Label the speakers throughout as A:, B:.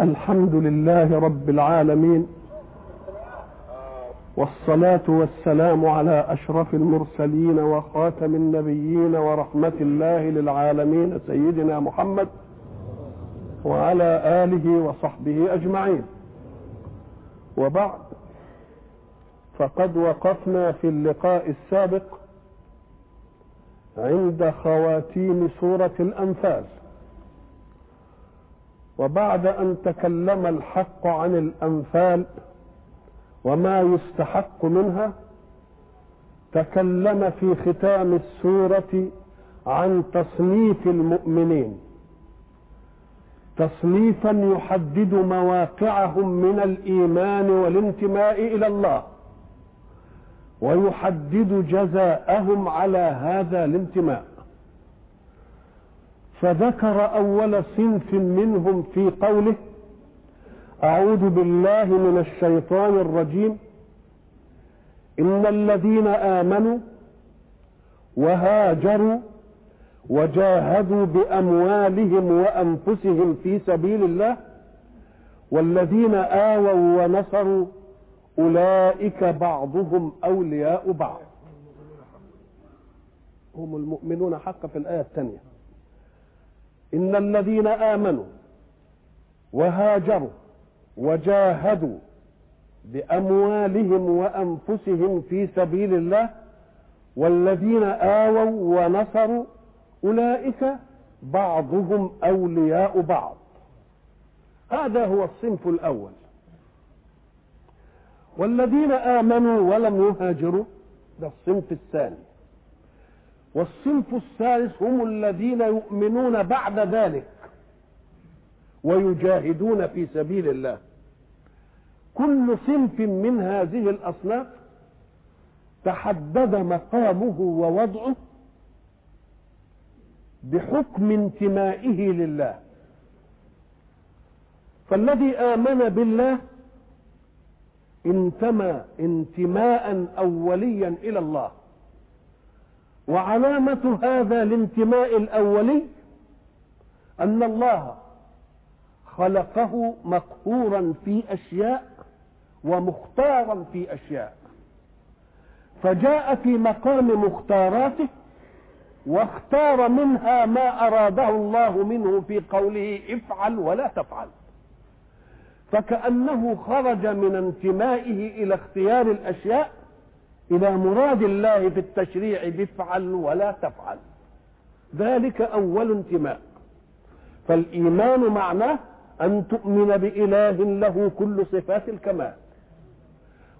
A: الحمد لله رب العالمين والصلاة والسلام على أشرف المرسلين وخاتم النبيين ورحمة الله للعالمين سيدنا محمد وعلى آله وصحبه أجمعين. وبعد فقد وقفنا في اللقاء السابق عند خواتيم سورة الأنفال وبعد أن تكلم الحق عن الأنفال وما يستحق منها تكلم في ختام السورة عن تصنيف المؤمنين. تصنيفا يحدد مواقعهم من الإيمان والانتماء إلى الله ويحدد جزاءهم على هذا الانتماء. فذكر أول صنف منهم في قوله أعوذ بالله من الشيطان الرجيم إن الذين آمنوا وهاجروا وجاهدوا بأموالهم وأنفسهم في سبيل الله والذين آووا ونصروا أولئك بعضهم أولياء بعض. هم المؤمنون حقا في الآية الثانية. إن الذين آمنوا وهاجروا وجاهدوا بأموالهم وأنفسهم في سبيل الله والذين آووا ونصروا أولئك بعضهم أولياء بعض. هذا هو الصنف الأول. والذين آمنوا ولم يهاجروا ده الصنف الثاني. والصنف الثالث هم الذين يؤمنون بعد ذلك ويجاهدون في سبيل الله. كل صنف من هذه الأصناف تحدد مقامه ووضعه بحكم انتمائه لله. فالذي آمن بالله انتمى انتماء أوليا إلى الله. وعلامة هذا الانتماء الأولي أن الله خلقه مقهورا في أشياء ومختارا في أشياء. فجاء في مقام مختاراته واختار منها ما أراده الله منه في قوله افعل ولا تفعل. فكأنه خرج من انتمائه إلى اختيار الأشياء إلى مراد الله في التشريع بافعل ولا تفعل. ذلك أول انتماء. فالإيمان معناه أن تؤمن بإله له كل صفات الكمال.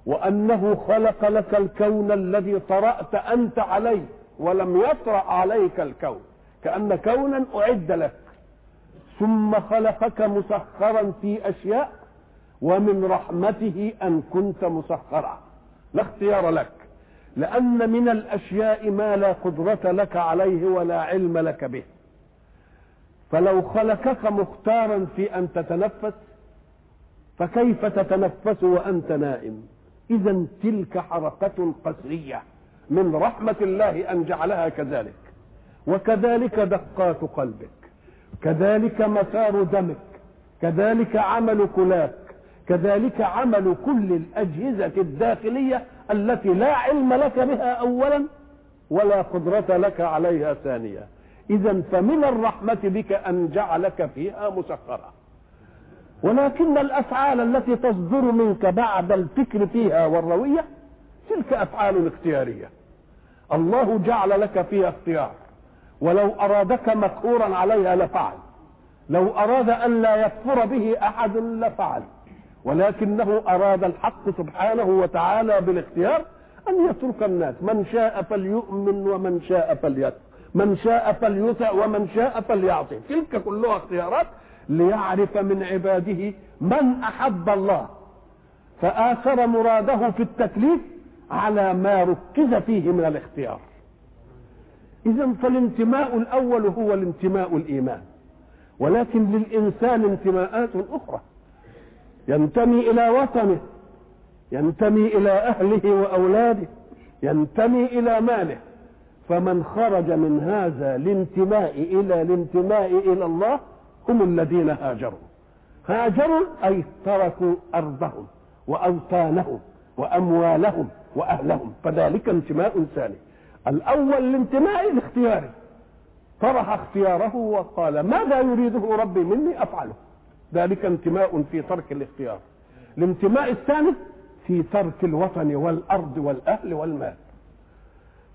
A: وأنه خلق لك الكون الذي طرأت أنت عليه ولم يطرأ عليك الكون. كأن كونا أعد لك. ثم خلقك مسخرا في أشياء ومن رحمته أن كنت مسخرا. لا اختيار لك. لأن من الأشياء ما لا قدرة لك عليه ولا علم لك به. فلو خلقك مختارا في أن تتنفس فكيف تتنفس وأنت نائم؟ إذا تلك حركة قسرية من رحمة الله أن جعلها كذلك. وكذلك دقات قلبك كذلك مسار دمك كذلك عمل كلاك كذلك عمل كل الأجهزة الداخلية التي لا علم لك بها أولا ولا قدرة لك عليها ثانية إذا فمن الرحمة بك أن جعلك فيها مسخرة. ولكن الأفعال التي تصدر منك بعد الفكر فيها والروية تلك أفعال اختيارية. الله جعل لك فيها اختيار. ولو أرادك مقهورا عليها لفعل. لو أراد أن لا يكفر به أحد لفعل. ولكنه أراد الحق سبحانه وتعالى بالاختيار أن يترك الناس. من شاء فليؤمن ومن شاء فليكفر من شاء فليطع ومن شاء فليعصي. تلك كلها اختيارات ليعرف من عباده من أحب الله. فآثر مراده في التكليف على ما ركز فيه من الاختيار. إذا فالانتماء الأول هو الانتماء الإيمان. ولكن للإنسان انتماءات أخرى. ينتمي إلى وطنه ينتمي إلى أهله وأولاده ينتمي إلى ماله. فمن خرج من هذا الانتماء إلى الانتماء إلى الله هم الذين هاجروا. هاجروا أي تركوا أرضهم وأوطانهم وأموالهم وأهلهم. فذلك انتماء ثاني. الأول الانتماء الاختياري. طرح اختياره وقال ماذا يريده ربي مني؟ أفعله. ذلك انتماء في ترك الاختيار. الانتماء الثاني في ترك الوطن والأرض والأهل والمال.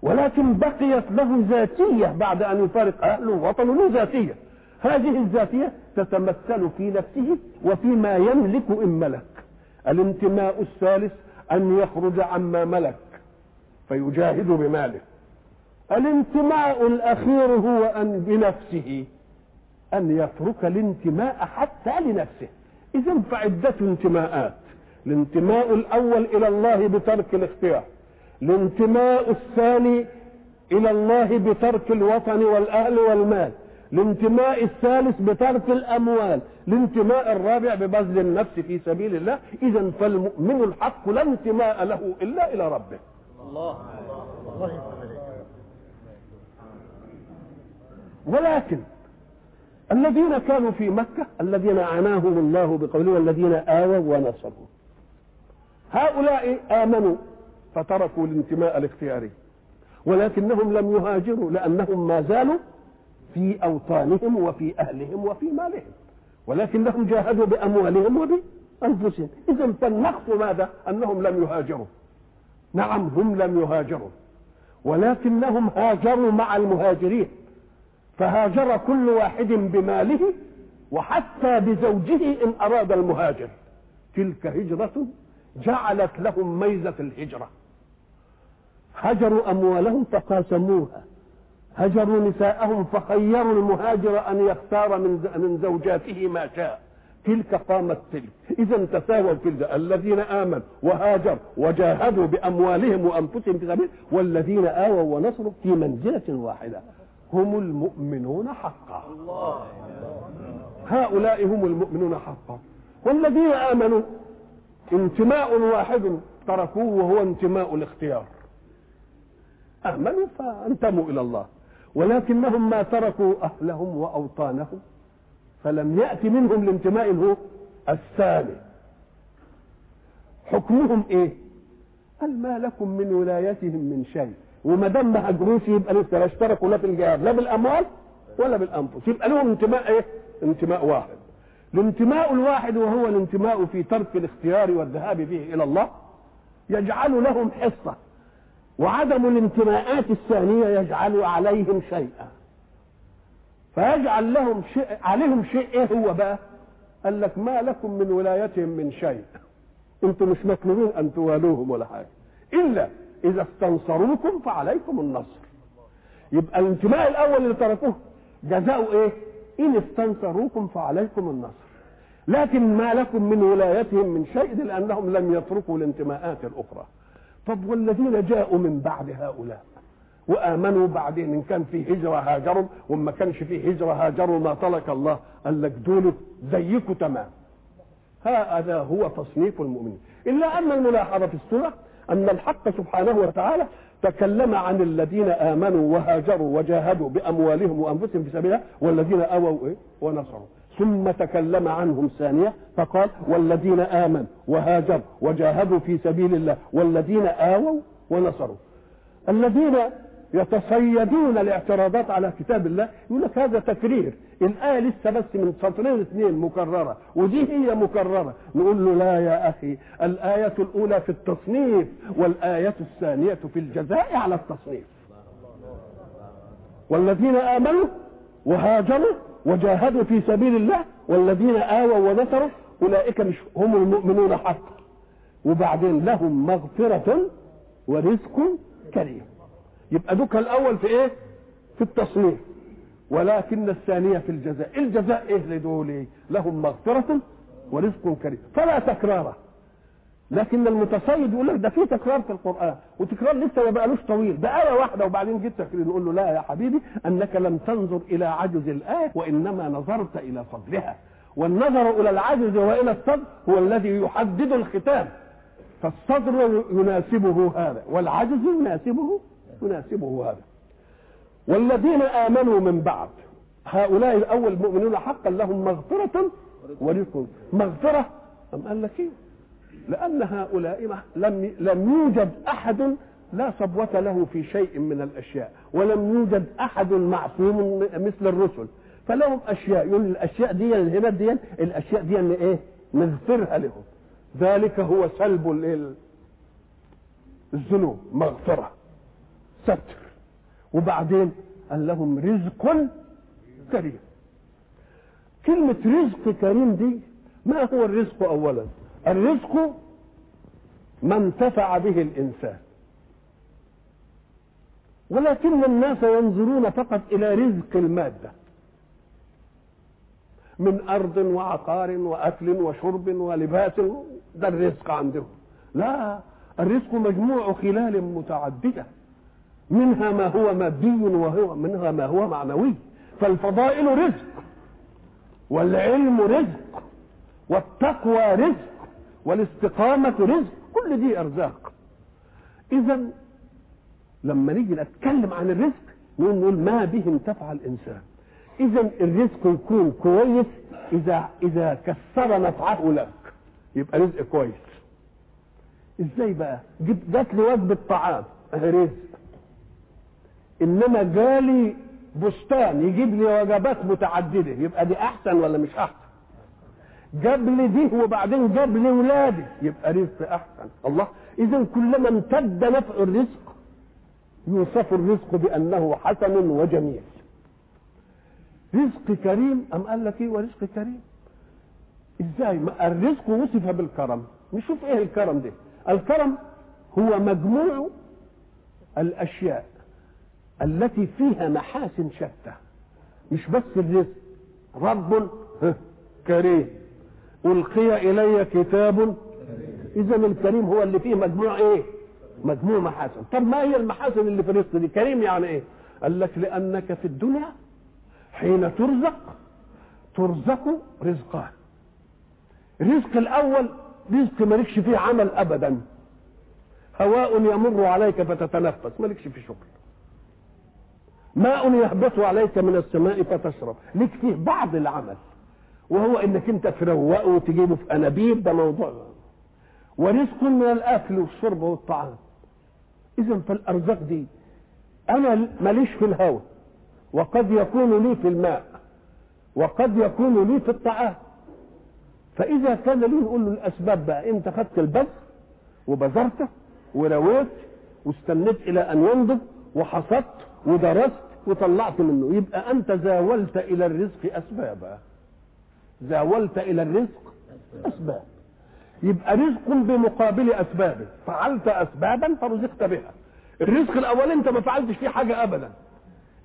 A: ولكن بقيت له ذاتية بعد أن يفارق أهله ووطنه له ذاتية. هذه الذاتية تتمثل في نفسه وفيما يملك إن ملك. الانتماء الثالث أن يخرج عما ملك فيجاهد بماله. الانتماء الأخير هو أن بنفسه أن يترك الانتماء حتى لنفسه. إذا فعدة انتماءات الانتماء الأول إلى الله بترك الاختيار. الانتماء الثاني إلى الله بترك الوطن والأهل والمال. الانتماء الثالث بترك الأموال. الانتماء الرابع ببذل النفس في سبيل الله. إذا فالمؤمن الحق لا انتماء له إلا إلى ربه. الله الله. ولكن الذين كانوا في مكة الذين عناهم الله بقوله والذين آووا ونصروا. هؤلاء آمنوا فتركوا الانتماء الاختياري ولكنهم لم يهاجروا لأنهم ما زالوا في أوطانهم وفي أهلهم وفي مالهم ولكنهم جاهدوا بأموالهم وبأنفسهم. إذا فالنقص ماذا؟ أنهم لم يهاجروا. نعم هم لم يهاجروا ولكنهم هاجروا مع المهاجرين. فهاجر كل واحد بماله وحتى بزوجه إن أراد المهاجر. تلك هجرة جعلت لهم ميزة الهجرة. هجروا أموالهم فقاسموها. هجروا نساءهم فخيروا المهاجر أن يختار من من زوجاته ما شاء. تلك قامت تلك. إذا تساووا في الذين آمنوا وهاجروا وجاهدوا بأموالهم وأنفسهم في سبيل والذين آووا ونصروا في منزلة واحدة. هم المؤمنون حقا. هؤلاء هم المؤمنون حقا. والذين آمنوا انتماء واحد تركوه وهو انتماء الاختيار. آمنوا فانتموا إلى الله. ولكنهم ما تركوا أهلهم وأوطانهم فلم يأتي منهم الانتماء هو الثاني. حكمهم إيه؟ قال ما لكم من ولايتهم من شيء؟ وما دام ما هاجروش يبقى لسه لا اشتركوا لا في الجهاد لا بالأموال ولا بالأنفس. يبقى لهم انتماء إيه؟ انتماء واحد. الانتماء الواحد وهو الانتماء في ترك الاختيار والذهاب به إلى الله يجعل لهم حصة. وعدم الانتماءات الثانية يجعل عليهم شيئا. فيجعل لهم شيء عليهم شيء إيه هو بقى؟ قال لك ما لكم من ولايتهم من شيء. أنتم مش مطلوبين أن توالوهم ولا حاجة. إلا إذا استنصروكم فعليكم النصر. يبقى الانتماء الأول اللي تركوه جزاؤه إيه؟ إن استنصروكم فعليكم النصر. لكن ما لكم من ولايتهم من شيء لانهم لم يتركوا الانتماءات الأخرى. طب والذين جاءوا من بعد هؤلاء وآمنوا بعدين إن كان في هجره هاجروا وما كانش في هجره هاجروا ما ترك الله قال لك دول زيكم تمام. هذا هو تصنيف المؤمنين. إلا أن الملاحظة في السوره أن الحق سبحانه وتعالى تكلم عن الذين آمنوا وهاجروا وجاهدوا بأموالهم وأنفسهم في سبيل الله والذين آووا إيه؟ ونصروا. ثم تكلم عنهم ثانية فقال والذين آمنوا وهاجروا وجاهدوا في سبيل الله والذين آووا ونصروا. الذين يتصيدون الاعتراضات على كتاب الله يقول لك هذا تكرير. الآية لسه بس من سطرين اثنين مكررة ودي هي مكررة. نقول له لا يا أخي الآية الأولى في التصنيف والآية الثانية في الجزاء على التصنيف. والذين آمنوا وهاجروا وجاهدوا في سبيل الله والذين آووا ونصروا أولئك مش هم المؤمنون حقا. وبعدين لهم مغفرة ورزق كريم. يبقى دوك الأول في إيه؟ في التصنيف. ولكن الثانية في الجزاء. الجزاء إيه لدول لهم مغفرة ورزق كريم. فلا تكرار. لكن المتصيد يقول لك ده في تكرار في القرآن. وتكرار لسه ما بقالوش طويل. ده آية واحدة وبعدين جيت تكرير نقول له لا يا حبيبي أنك لم تنظر إلى عجز الآية وإنما نظرت إلى فضلها. والنظر إلى العجز وإلى الصدر هو الذي يحدد الختام. فالصدر يناسبه هذا والعجز يناسبه يناسبه هذا. والذين آمنوا من بعد هؤلاء الأول المؤمنون حقا لهم مغفرة ورزق. مغفرة أم قال لك إيه؟ لأن هؤلاء لم لم يوجد أحد لا صبوة له في شيء من الأشياء ولم يوجد أحد معصوم مثل الرسل. فلهم أشياء يقول الأشياء دي الهبات دي الأشياء دي اللي إيه؟ نغفرها لهم. ذلك هو سلب الذنوب مغفرة. ستر وبعدين قال لهم رزق كريم. كلمة رزق كريم دي ما هو الرزق أولا؟ الرزق ما انتفع به الإنسان. ولكن الناس ينظرون فقط إلى رزق المادة. من أرض وعقار وأكل وشرب ولباس ده الرزق عندهم. لا الرزق مجموع خلال متعددة. منها ما هو مادي وهو منها ما هو معنوي. فالفضائل رزق والعلم رزق والتقوى رزق والاستقامة رزق كل دي أرزاق. إذا لما نيجي نتكلم عن الرزق نقول ما به انتفع الإنسان. إذا الرزق يكون كويس إذا إذا كسر نفعه لك. يبقى رزق كويس. إزاي بقى؟ جبت لي وجبة طعام. رزق. إنما جالي بستان يجيب لي وجبات متعددة يبقى دي أحسن ولا مش أحسن؟ جاب لي دي وبعدين جاب لي ولادي يبقى رزق أحسن. الله اذا كلما امتد نفع الرزق يوصف الرزق بأنه حسن وجميل. رزق كريم أم قال لك إيه ورزق كريم؟ إزاي؟ ما الرزق وصف بالكرم. نشوف إيه الكرم ده؟ الكرم هو مجموع الأشياء. التي فيها محاسن شتى. مش بس الرزق. رب كريم. ألقي إلي كتاب. اذا الكريم هو اللي فيه مجموع إيه؟ مجموع محاسن. طب ما هي المحاسن اللي في الرزق دي؟ كريم يعني إيه؟ قال لك لأنك في الدنيا حين ترزق ترزق رزقان. الرزق الأول رزق مالكش فيه عمل ابدا. هواء يمر عليك فتتنفس مالكش فيه شغل ماء يهبط عليك من السماء فتشرب. لك فيه بعض العمل. وهو إنك أنت تروقه وتجيبه في أنابيب ده موضوع. ورزق من الأكل والشرب والطعام. اذا فالأرزاق دي أنا ماليش في الهواء. وقد يكون لي في الماء. وقد يكون لي في الطعام. فإذا كان لي نقول له الأسباب بقى. انت خدت البذر وبذرته ورويت واستنيت إلى ان ينضج وحصدت ودرست وطلعت منه. يبقى أنت زاولت إلى الرزق أسبابا. زاولت إلى الرزق أسباب. يبقى رزق بمقابل اسبابه فعلت اسبابا فرزقت بها. الرزق الأول أنت ما فعلتش فيه حاجة ابدا.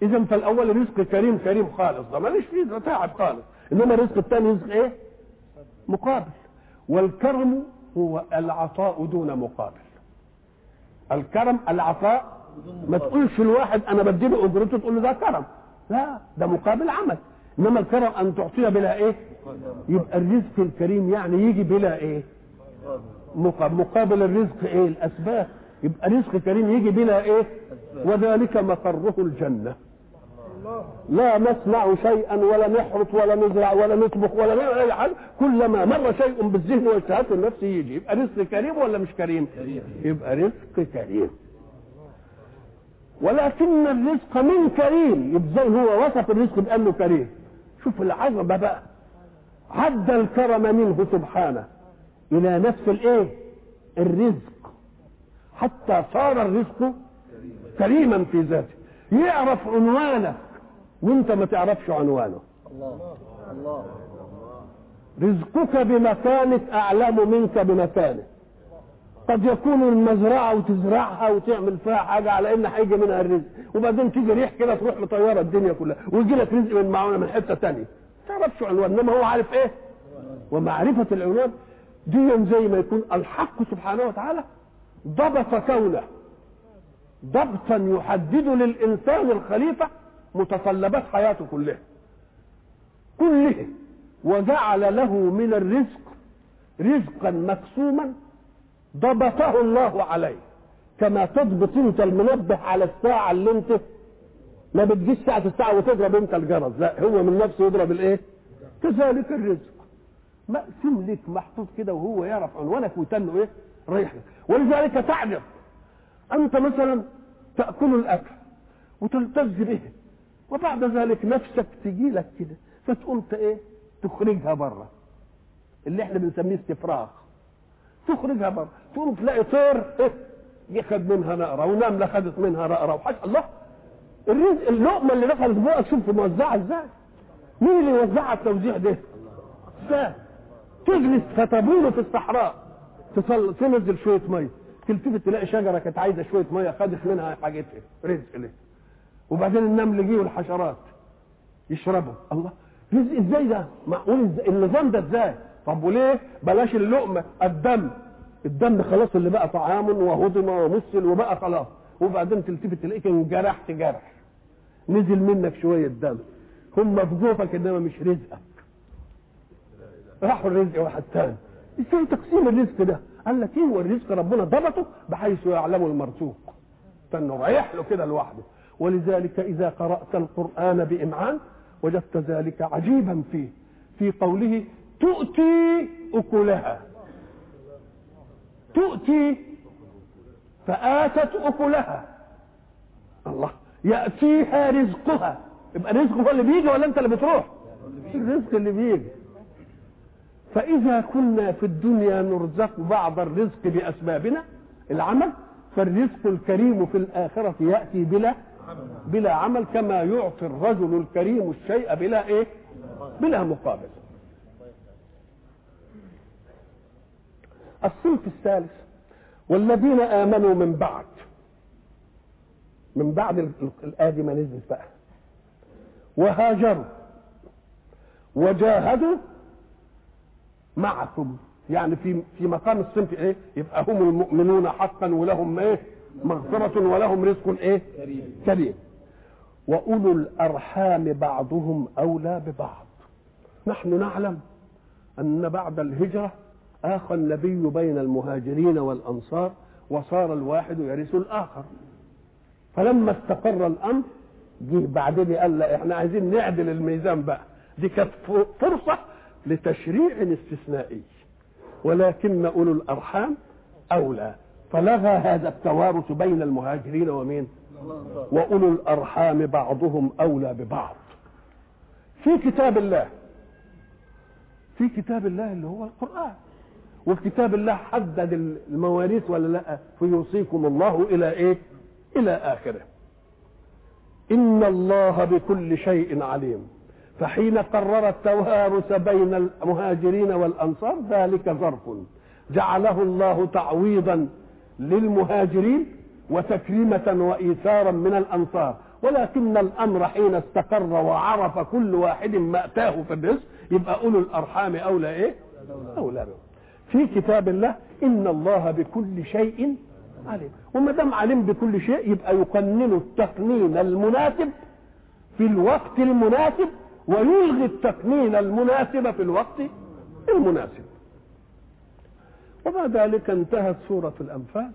A: إذا فالأول رزق كريم كريم خالص. ده ماليش فيه ده تعب خالص. إنما الرزق الثاني رزق إيه؟ مقابل. والكرم هو العطاء دون مقابل. الكرم العطاء ما تقولش الواحد أنا بديله أجرته تقول له ده كرم. لا ده مقابل عمل. إنما الكرم أن تعطيه بلا إيه؟ يبقى الرزق الكريم يعني يجي بلا إيه؟ مقابل الرزق إيه؟ الأسباب. يبقى رزق كريم يجي بلا إيه؟ وذلك مقره الجنة. لا نصنع شيئا ولا نحرث ولا نزرع ولا نطبخ ولا نعمل أي حاجة. كلما مر شيء بالذهن واجتهاد النفس يجي. يبقى رزق كريم ولا مش كريم؟ يبقى رزق كريم. ولكن الرزق من كريم. زي هو وصف الرزق بأنه كريم. شوف العظمة بقى. عد الكرم منه سبحانه. إلى نفس الإيه؟ الرزق. حتى صار الرزق كريما في ذاته. يعرف عنوانك وانت ما تعرفش عنوانه. الله. الله رزقك بمكانك أعلم منك بمكانه. قد يكون المزرعة وتزرعها وتعمل فيها حاجة على ان هيجي منها الرزق. وبعدين تيجي ريح كده تروح مطيره الدنيا كلها. ويجي لك رزق من معونه من حتة ثانية ما تعرفش عنوان إنما هو عارف إيه؟ ومعرفة العنوان. دي زي ما يكون الحق سبحانه وتعالى ضبط كونه. ضبطا يحدد للإنسان الخليفة متطلبات حياته كلها. كلها. وجعل له من الرزق رزقا مقسوما ضبطه الله عليه. كما تضبط انت المنبه على الساعة اللي انت ما بتجيش ساعة الساعة وتضرب انت الجرس. لا هو من نفسه يضرب الايه؟ كذلك الرزق. مقسوم لك محطوط كده وهو يعرف عنوانك ويتنه إيه؟ رايح لك. ولذلك تعجب. انت مثلا تأكل الأكل وتلتز به وبعد ذلك نفسك تجي لك كده فتقوم إيه؟ تخرجها بره اللي إحنا بنسميه استفراغ. تخرجها بره تقوم تلاقي طير ياخد منها نقره ونمله خدت منها نقره وحاجه الله. الرزق اللقمة اللي دخلت بقى شوف موزعه إزاي. مين اللي يوزعها التوزيع ده؟ إزاي؟ تجلس فتبول في الصحراء. تصل تنزل شوية ميه تلتفت تلاقي شجرة كانت عايزة شوية ميه خدت منها حاجتها. رزق ليه وبعدين النمل جه والحشرات يشربوا. الله رزق إزاي ده؟ معقول النظام ده إزاي؟ طب وليه؟ بلاش اللقمة الدم. الدم خلاص اللي بقى طعام وهضم ومثل وبقى خلاص. وبعدين تلتفت تلاقيك انجرحت جرح. نزل منك شوية دم. هم في جوفك إنما مش رزقك. راحوا الرزق واحد تاني. إزاي تقسيم الرزق ده؟ قال لك إيه هو الرزق؟ ربنا ضبطه بحيث يعلم المرزوق. فإنه رايح له كده لوحده. ولذلك إذا قرأت القرآن بإمعان وجدت ذلك عجيبا فيه. في قوله تؤتي أكلها. تؤتي فآتت أكلها. الله يأتيها رزقها. يبقى الرزق هو اللي بيجي ولا أنت اللي بتروح؟ الرزق اللي بيجي. فإذا كنا في الدنيا نرزق بعض الرزق بأسبابنا العمل فالرزق الكريم في الآخرة يأتي بلا بلا عمل كما يعطي الرجل الكريم الشيء بلا إيه؟ بلا مقابل. الصنف الثالث والذين آمنوا من بعد من بعد الآية دي ما نزلت بقى. وهاجروا وجاهدوا معكم. يعني في في مقام الصنف إيه؟ يبقى هم المؤمنون حقا ولهم إيه؟ مغفرة ولهم رزق إيه؟ كريم. وأولو الأرحام بعضهم أولى ببعض. نحن نعلم أن بعد الهجرة اخى النبي بين المهاجرين والأنصار وصار الواحد يرث الآخر. فلما استقر الأمر جه بعدين قال لا إحنا عايزين نعدل الميزان بقى. دي كانت فرصة لتشريع استثنائي. ولكن أولو الأرحام أولى. فلغى هذا التوارث بين المهاجرين ومين؟ وأولو الأرحام بعضهم أولى ببعض. في كتاب الله. في كتاب الله اللي هو القران وكتاب الله حدد المواريث ولا لا فيوصيكم الله إلى إيه؟ إلى آخره. إن الله بكل شيء عليم. فحين قرر التوارث بين المهاجرين والأنصار ذلك ظرف. جعله الله تعويضا للمهاجرين وتكريمة وإيثارا من الأنصار. ولكن الأمر حين استقر وعرف كل واحد ما أتاه في الرزق يبقى أولو الأرحام أولى إيه؟ أولى في كتاب الله إن الله بكل شيء عليم. وما دام عليم بكل شيء يبقى يقنن التقنين المناسب في الوقت المناسب ويلغي التقنين المناسب في الوقت المناسب. وبعد ذلك انتهت سورة الأنفال.